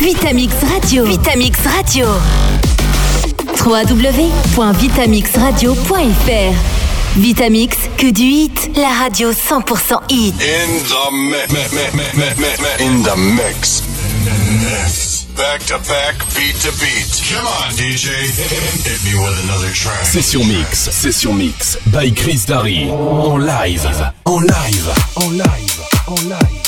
Vitamix Radio. Vitamix Radio. www.vitamixradio.fr Vitamix, que du hit, la radio 100% hit. In the mix. In the mix. Back to back, beat to beat. Come on, DJ. Hit me with another track. Session Mix, Session Mix, by Chris Darry. En live, en live, en live, en live.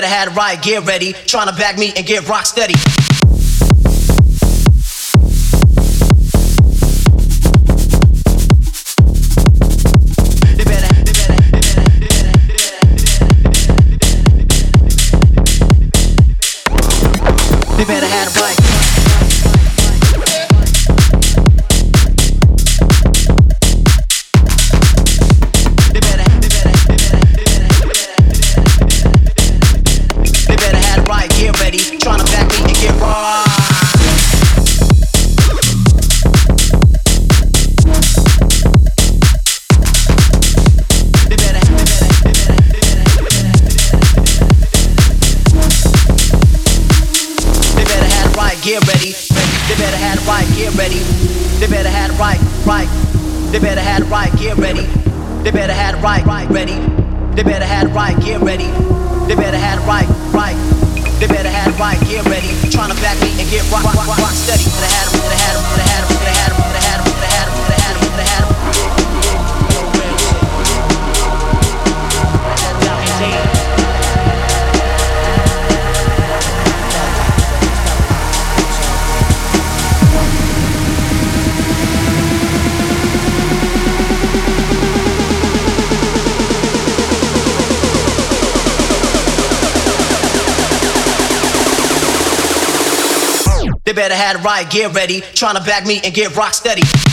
Better have right gear ready. Trying to back me and get rock steady. They better have the right. Better have the right gear ready. Trying to back me and get rock steady.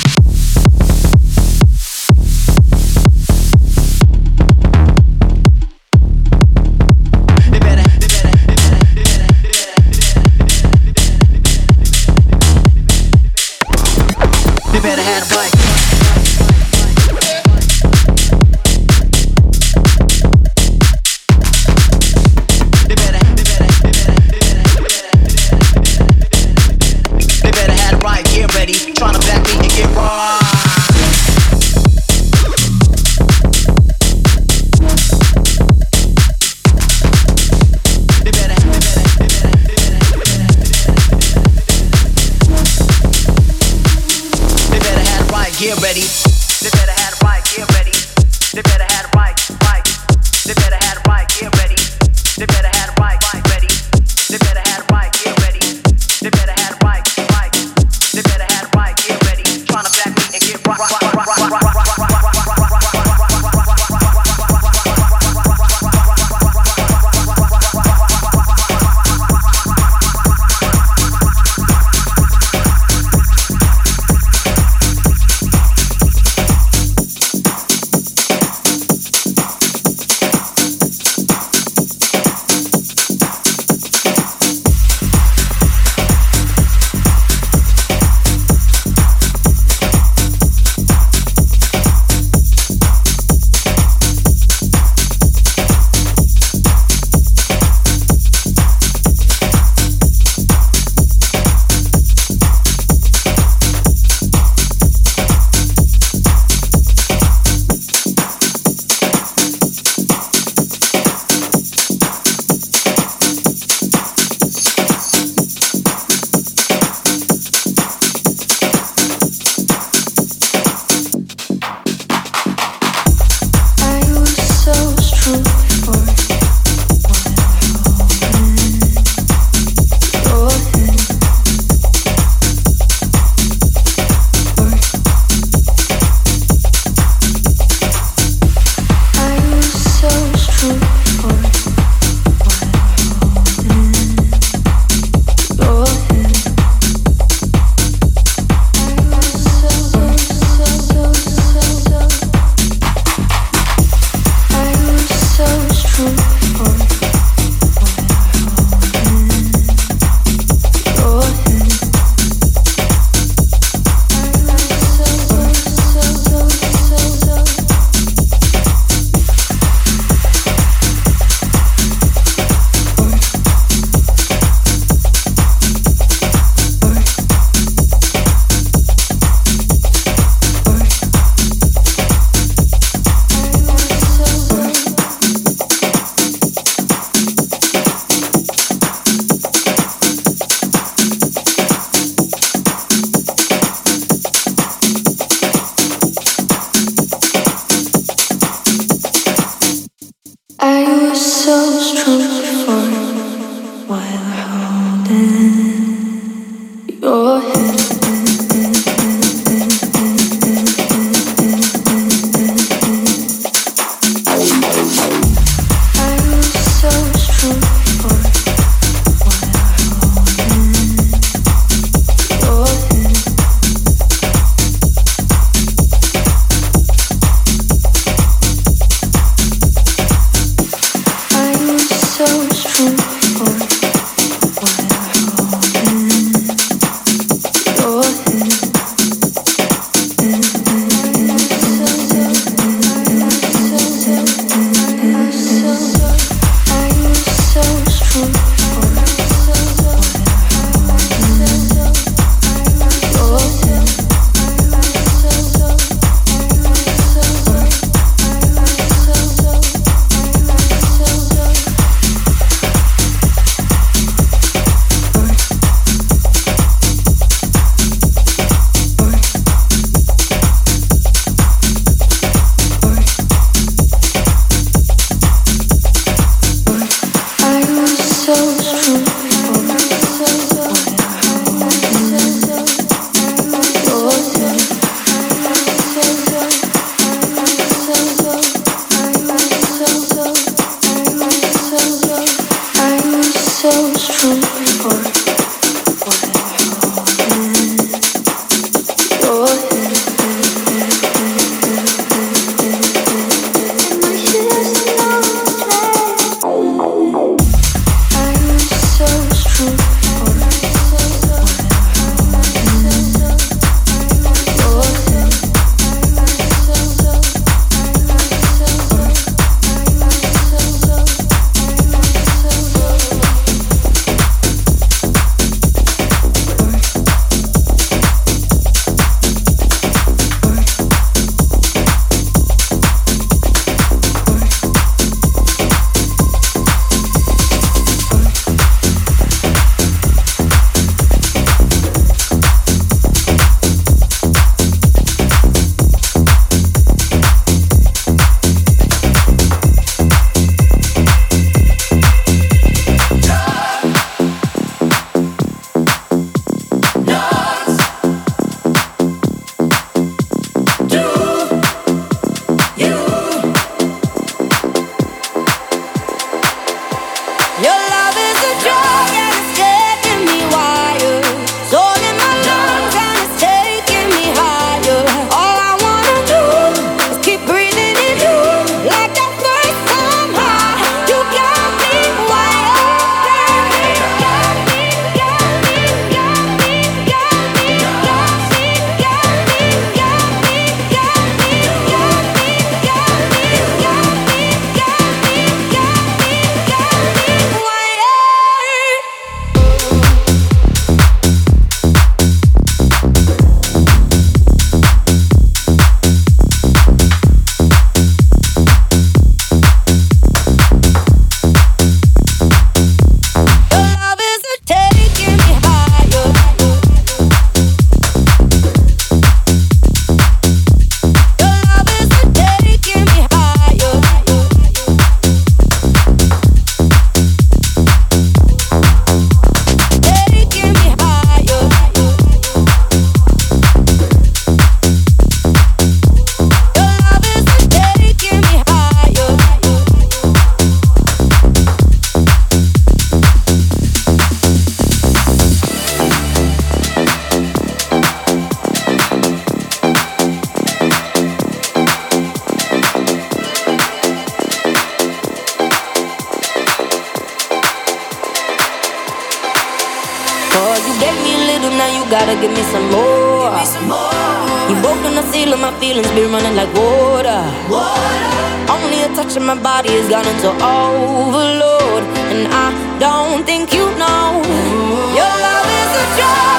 Gave me a little, now you gotta give me some more. Me some more. You broke on the seal of my feelings, be running like water. water. Only a touch of my body has gone into overload, and I don't think you know Ooh. your love is a drug.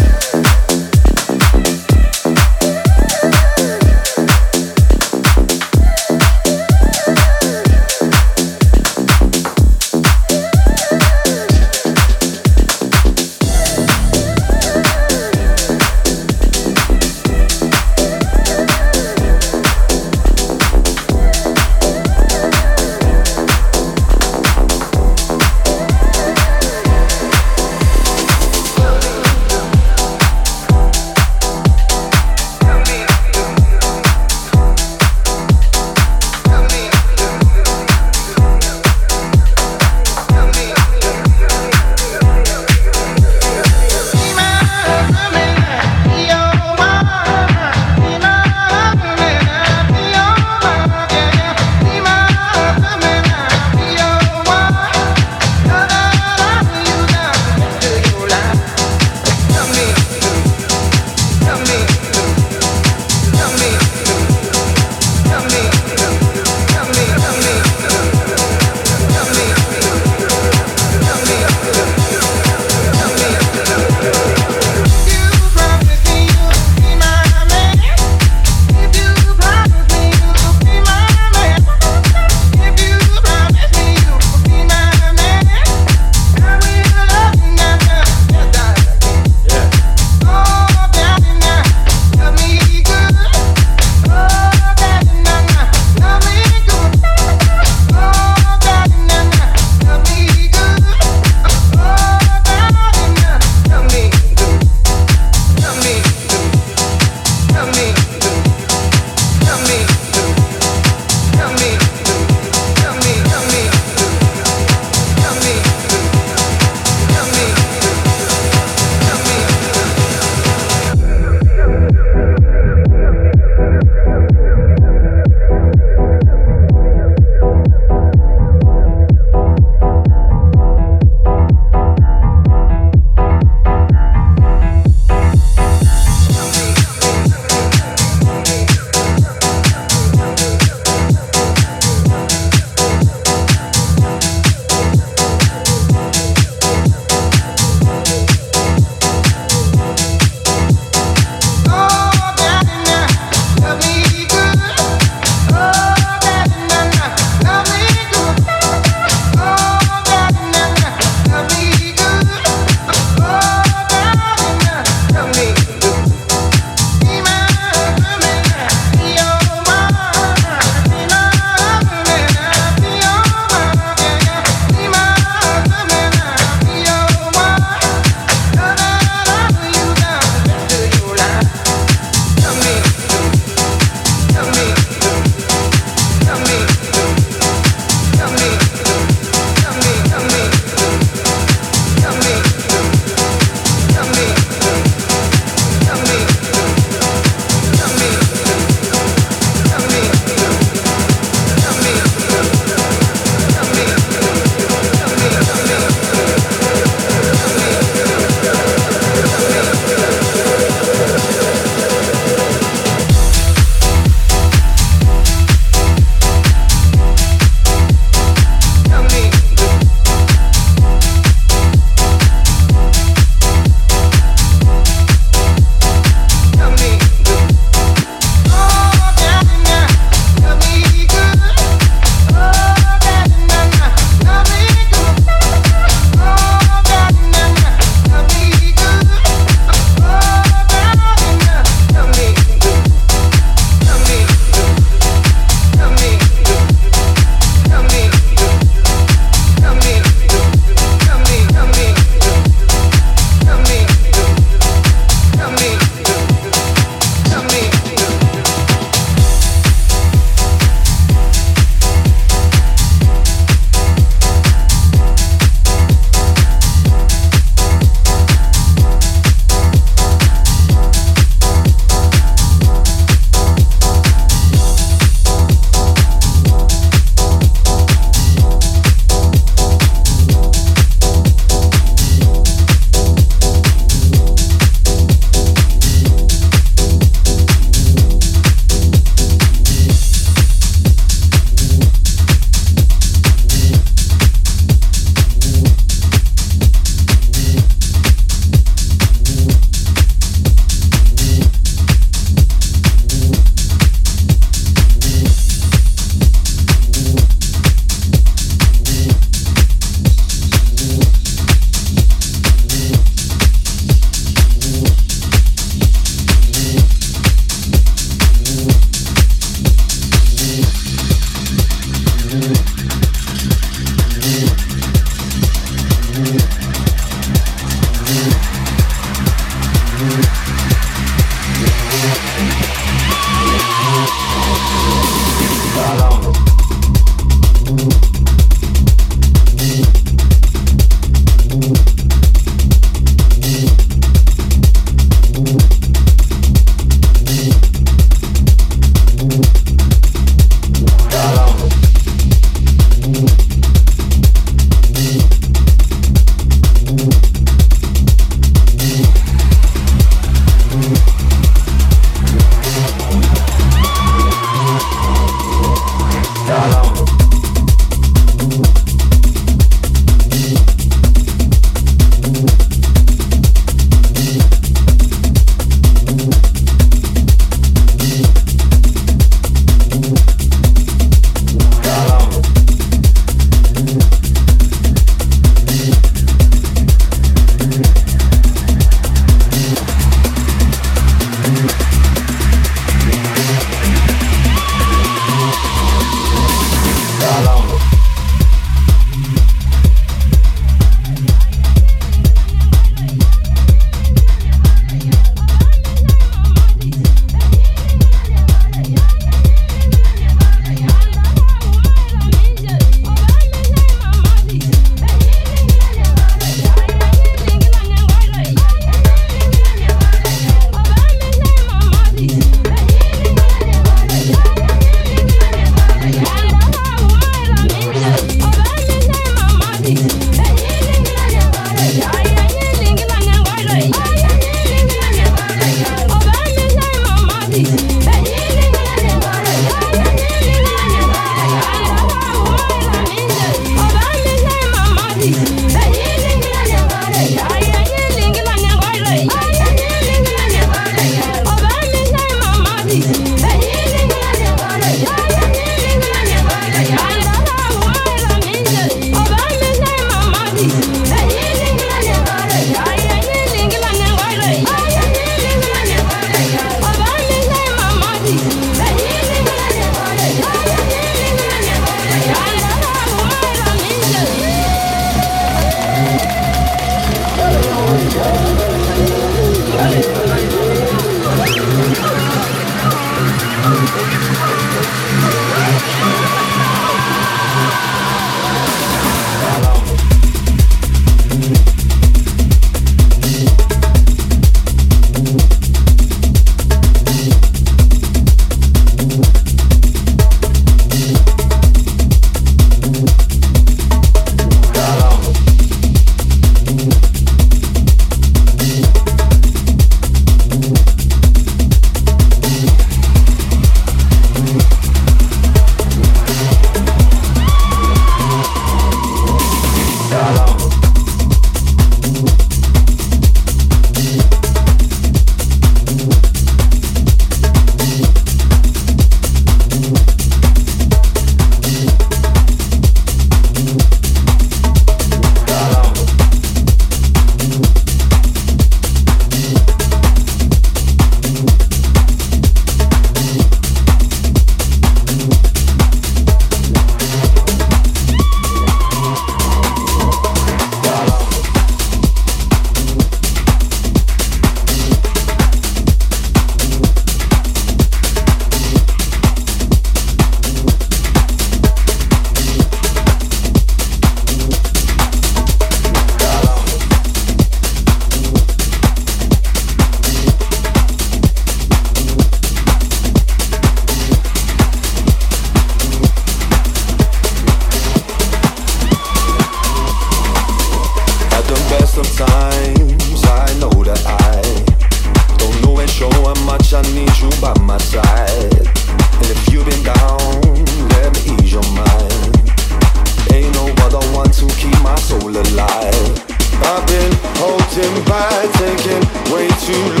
too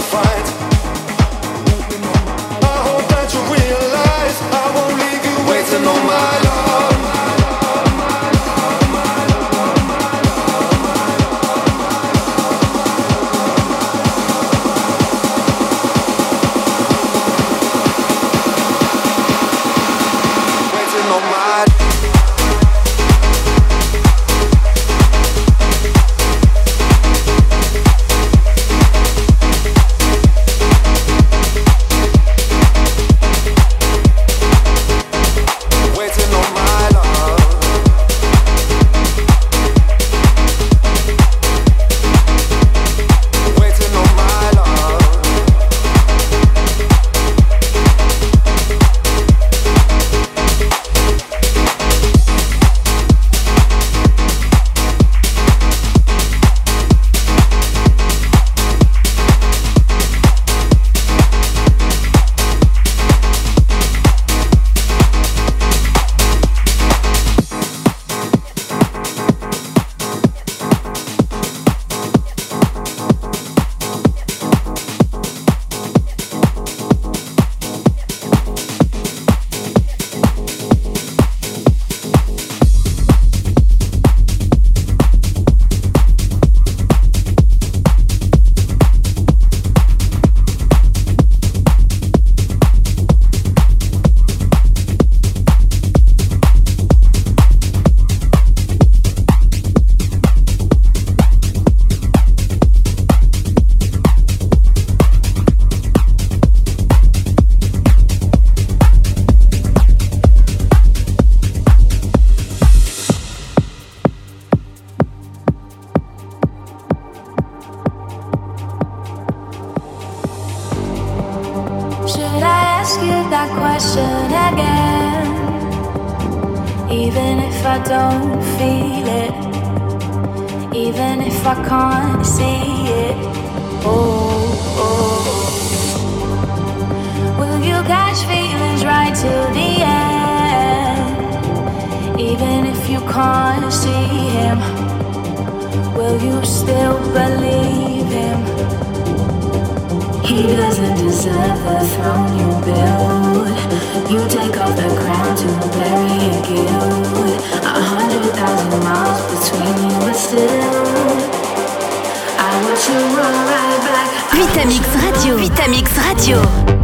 stop ask you that question again. Even if I don't feel it, even if I can't see it. Oh, oh. Will you catch feelings right till the end? Even if you can't see him, will you still believe him? He doesn't deserve the throne you build. You take off the crown to bury guilt. A hundred thousand miles between you. I want you run right back. Vitamix Radio. Vitamix Radio.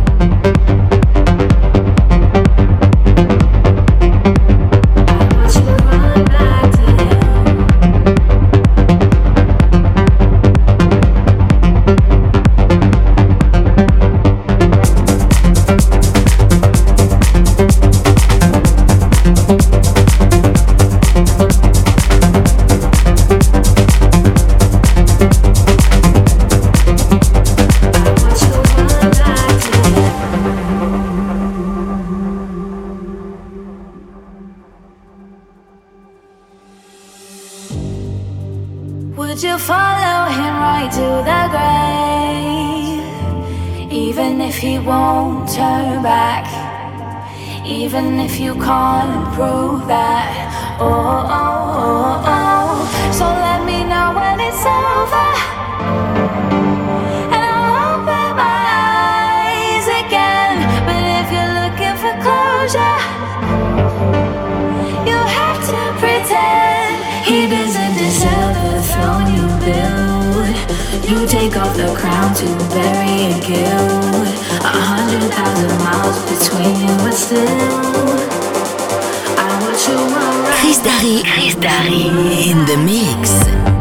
You take off the crown to bury and kill. A hundred thousand miles between you and still. I want you around. Chris Darry. Chris Darry in the mix.